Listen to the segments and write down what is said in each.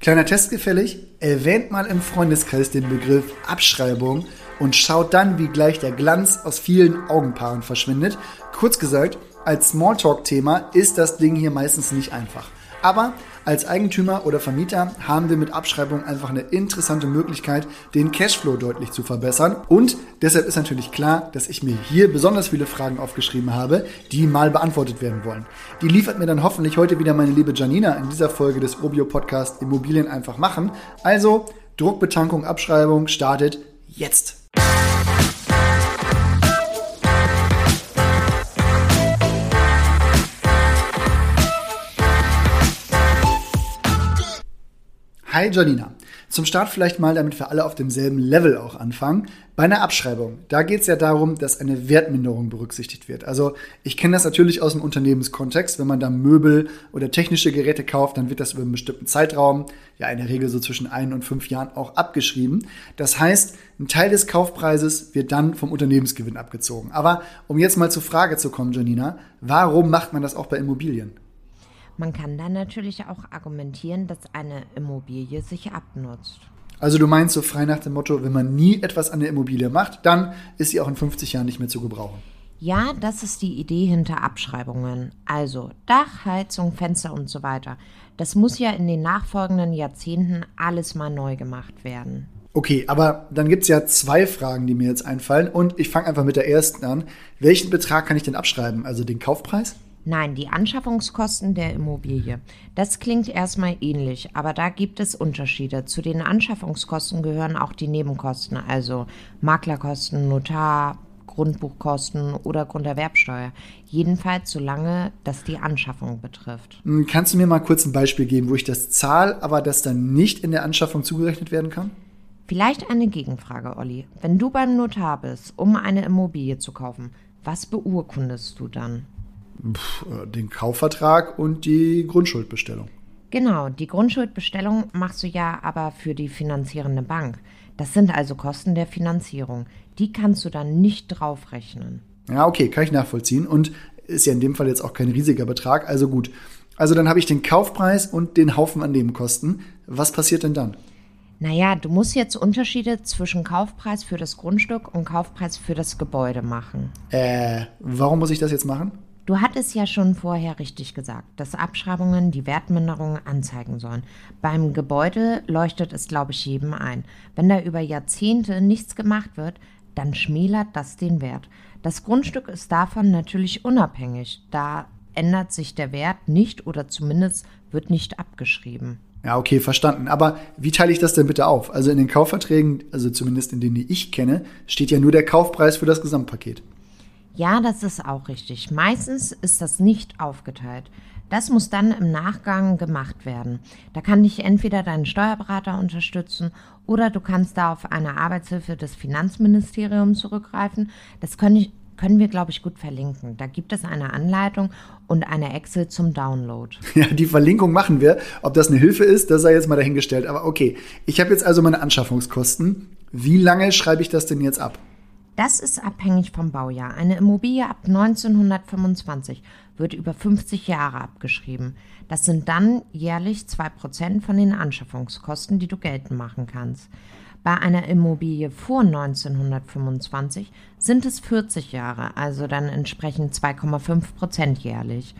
Kleiner Test gefällig, erwähnt mal im Freundeskreis den Begriff Abschreibung und schaut dann, wie gleich der Glanz aus vielen Augenpaaren verschwindet. Kurz gesagt, als Smalltalk-Thema ist das Ding hier meistens nicht einfach. Aber als Eigentümer oder Vermieter haben wir mit Abschreibung einfach eine interessante Möglichkeit, den Cashflow deutlich zu verbessern. Und deshalb ist natürlich klar, dass ich mir hier besonders viele Fragen aufgeschrieben habe, die mal beantwortet werden wollen. Die liefert mir dann hoffentlich heute wieder meine liebe Janina in dieser Folge des Obio Podcast Immobilien einfach machen. Also Druckbetankung, Abschreibung startet jetzt. Hi Janina. Zum Start vielleicht mal, damit wir alle auf demselben Level auch anfangen. Bei einer Abschreibung, da geht es ja darum, dass eine Wertminderung berücksichtigt wird. Also ich kenne das natürlich aus dem Unternehmenskontext. Wenn man da Möbel oder technische Geräte kauft, dann wird das über einen bestimmten Zeitraum, ja in der Regel so zwischen ein und fünf Jahren auch abgeschrieben. Das heißt, ein Teil des Kaufpreises wird dann vom Unternehmensgewinn abgezogen. Aber um jetzt mal zur Frage zu kommen, Janina, warum macht man das auch bei Immobilien? Man kann dann natürlich auch argumentieren, dass eine Immobilie sich abnutzt. Also du meinst so frei nach dem Motto, wenn man nie etwas an der Immobilie macht, dann ist sie auch in 50 Jahren nicht mehr zu gebrauchen. Ja, das ist die Idee hinter Abschreibungen. Also Dach, Heizung, Fenster und so weiter. Das muss ja in den nachfolgenden Jahrzehnten alles mal neu gemacht werden. Okay, aber dann gibt es ja zwei Fragen, die mir jetzt einfallen. Und ich fange einfach mit der ersten an. Welchen Betrag kann ich denn abschreiben? Also den Kaufpreis? Nein, die Anschaffungskosten der Immobilie. Das klingt erstmal ähnlich, aber da gibt es Unterschiede. Zu den Anschaffungskosten gehören auch die Nebenkosten, also Maklerkosten, Notar, Grundbuchkosten oder Grunderwerbsteuer. Jedenfalls solange das die Anschaffung betrifft. Hm, kannst du mir mal kurz ein Beispiel geben, wo ich das zahle, aber das dann nicht in der Anschaffung zugerechnet werden kann? Vielleicht eine Gegenfrage, Olli. Wenn du beim Notar bist, um eine Immobilie zu kaufen, was beurkundest du dann? Den Kaufvertrag und die Grundschuldbestellung. Genau, die Grundschuldbestellung machst du ja aber für die finanzierende Bank. Das sind also Kosten der Finanzierung. Die kannst du dann nicht draufrechnen. Ja, okay, kann ich nachvollziehen. Und ist ja in dem Fall jetzt auch kein riesiger Betrag. Also gut. Also dann habe ich den Kaufpreis und den Haufen an Nebenkosten. Was passiert denn dann? Naja, du musst jetzt Unterschiede zwischen Kaufpreis für das Grundstück und Kaufpreis für das Gebäude machen. Äh, warum muss ich das jetzt machen? Du hattest ja schon vorher richtig gesagt, dass Abschreibungen die Wertminderung anzeigen sollen. Beim Gebäude leuchtet es, glaube ich, jedem ein. Wenn da über Jahrzehnte nichts gemacht wird, dann schmälert das den Wert. Das Grundstück ist davon natürlich unabhängig. Da ändert sich der Wert nicht oder zumindest wird nicht abgeschrieben. Ja, okay, verstanden. Aber wie teile ich das denn bitte auf? Also in den Kaufverträgen, also zumindest in denen, die ich kenne, steht ja nur der Kaufpreis für das Gesamtpaket. Ja, das ist auch richtig. Meistens ist das nicht aufgeteilt. Das muss dann im Nachgang gemacht werden. Da kann dich entweder dein Steuerberater unterstützen oder du kannst da auf eine Arbeitshilfe des Finanzministeriums zurückgreifen. Das können, ich, können wir, glaube ich, gut verlinken. Da gibt es eine Anleitung und eine Excel zum Download. Ja, die Verlinkung machen wir. Ob das eine Hilfe ist, das sei jetzt mal dahingestellt. Aber okay, ich habe jetzt also meine Anschaffungskosten. Wie lange schreibe ich das denn jetzt ab? Das ist abhängig vom Baujahr. Eine Immobilie ab 1925 wird über 50 Jahre abgeschrieben. Das sind dann jährlich 2% von den Anschaffungskosten, die du geltend machen kannst. Bei einer Immobilie vor 1925 sind es 40 Jahre, also dann entsprechend 2,5% jährlich.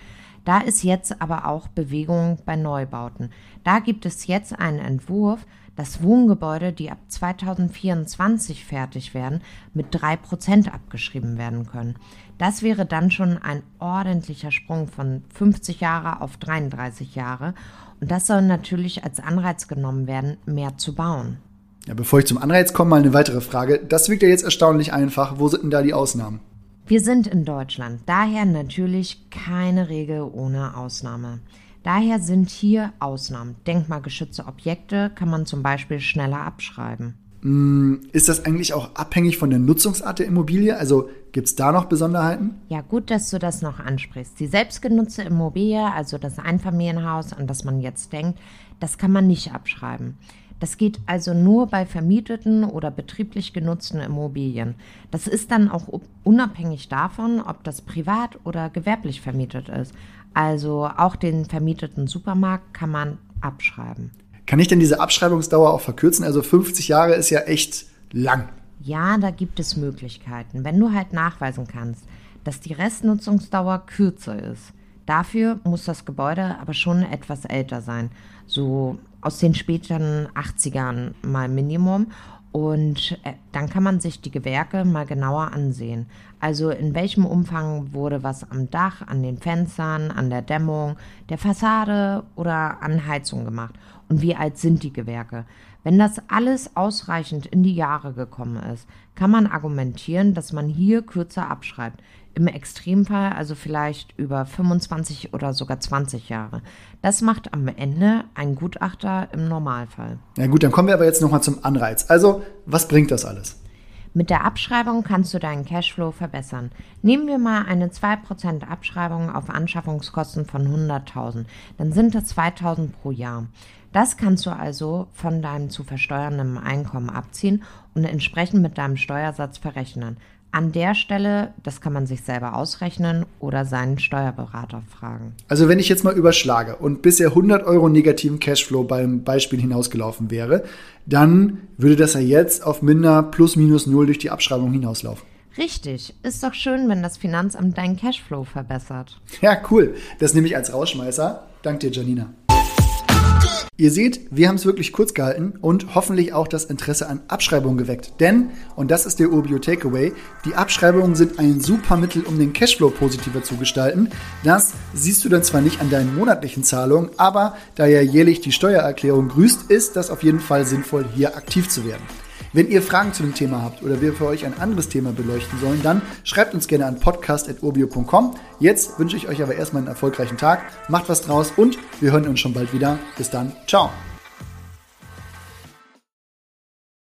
Da ist jetzt aber auch Bewegung bei Neubauten. Da gibt es jetzt einen Entwurf, dass Wohngebäude, die ab 2024 fertig werden, mit 3% abgeschrieben werden können. Das wäre dann schon ein ordentlicher Sprung von 50 Jahre auf 33 Jahre. Und das soll natürlich als Anreiz genommen werden, mehr zu bauen. Ja, bevor ich zum Anreiz komme, mal eine weitere Frage. Das wirkt ja jetzt erstaunlich einfach. Wo sind denn da die Ausnahmen? Wir sind in Deutschland, daher natürlich keine Regel ohne Ausnahme. Daher sind hier Ausnahmen. Denkmalgeschützte Objekte kann man zum Beispiel schneller abschreiben. Mm, ist das eigentlich auch abhängig von der Nutzungsart der Immobilie? Also gibt es da noch Besonderheiten? Ja, gut, dass du das noch ansprichst. Die selbstgenutzte Immobilie, also das Einfamilienhaus, an das man jetzt denkt, das kann man nicht abschreiben. Das geht also nur bei vermieteten oder betrieblich genutzten Immobilien. Das ist dann auch unabhängig davon, ob das privat oder gewerblich vermietet ist. Also auch den vermieteten Supermarkt kann man abschreiben. Kann ich denn diese Abschreibungsdauer auch verkürzen? Also 50 Jahre ist ja echt lang. Ja, da gibt es Möglichkeiten. Wenn du halt nachweisen kannst, dass die Restnutzungsdauer kürzer ist. Dafür muss das Gebäude aber schon etwas älter sein. So aus den späteren 80ern mal Minimum. Und äh, dann kann man sich die Gewerke mal genauer ansehen. Also in welchem Umfang wurde was am Dach, an den Fenstern, an der Dämmung, der Fassade oder an Heizung gemacht. Und wie alt sind die Gewerke? Wenn das alles ausreichend in die Jahre gekommen ist, kann man argumentieren, dass man hier kürzer abschreibt. Im Extremfall also vielleicht über 25 oder sogar 20 Jahre. Das macht am Ende ein Gutachter im Normalfall. Ja gut, dann kommen wir aber jetzt nochmal zum Anreiz. Also, was bringt das alles? Mit der Abschreibung kannst du deinen Cashflow verbessern. Nehmen wir mal eine 2% Abschreibung auf Anschaffungskosten von 100.000, dann sind das 2.000 pro Jahr. Das kannst du also von deinem zu versteuernden Einkommen abziehen und entsprechend mit deinem Steuersatz verrechnen. An der Stelle, das kann man sich selber ausrechnen oder seinen Steuerberater fragen. Also wenn ich jetzt mal überschlage und bisher 100 Euro negativen Cashflow beim Beispiel hinausgelaufen wäre, dann würde das ja jetzt auf minder plus minus null durch die Abschreibung hinauslaufen. Richtig. Ist doch schön, wenn das Finanzamt deinen Cashflow verbessert. Ja, cool. Das nehme ich als Rausschmeißer. Dank dir, Janina. Ihr seht, wir haben es wirklich kurz gehalten und hoffentlich auch das Interesse an Abschreibungen geweckt. Denn, und das ist der Urbio Takeaway, die Abschreibungen sind ein super Mittel, um den Cashflow positiver zu gestalten. Das siehst du dann zwar nicht an deinen monatlichen Zahlungen, aber da ja jährlich die Steuererklärung grüßt, ist das auf jeden Fall sinnvoll, hier aktiv zu werden. Wenn ihr Fragen zu dem Thema habt oder wir für euch ein anderes Thema beleuchten sollen, dann schreibt uns gerne an podcast.urbio.com. Jetzt wünsche ich euch aber erstmal einen erfolgreichen Tag, macht was draus und wir hören uns schon bald wieder. Bis dann, ciao.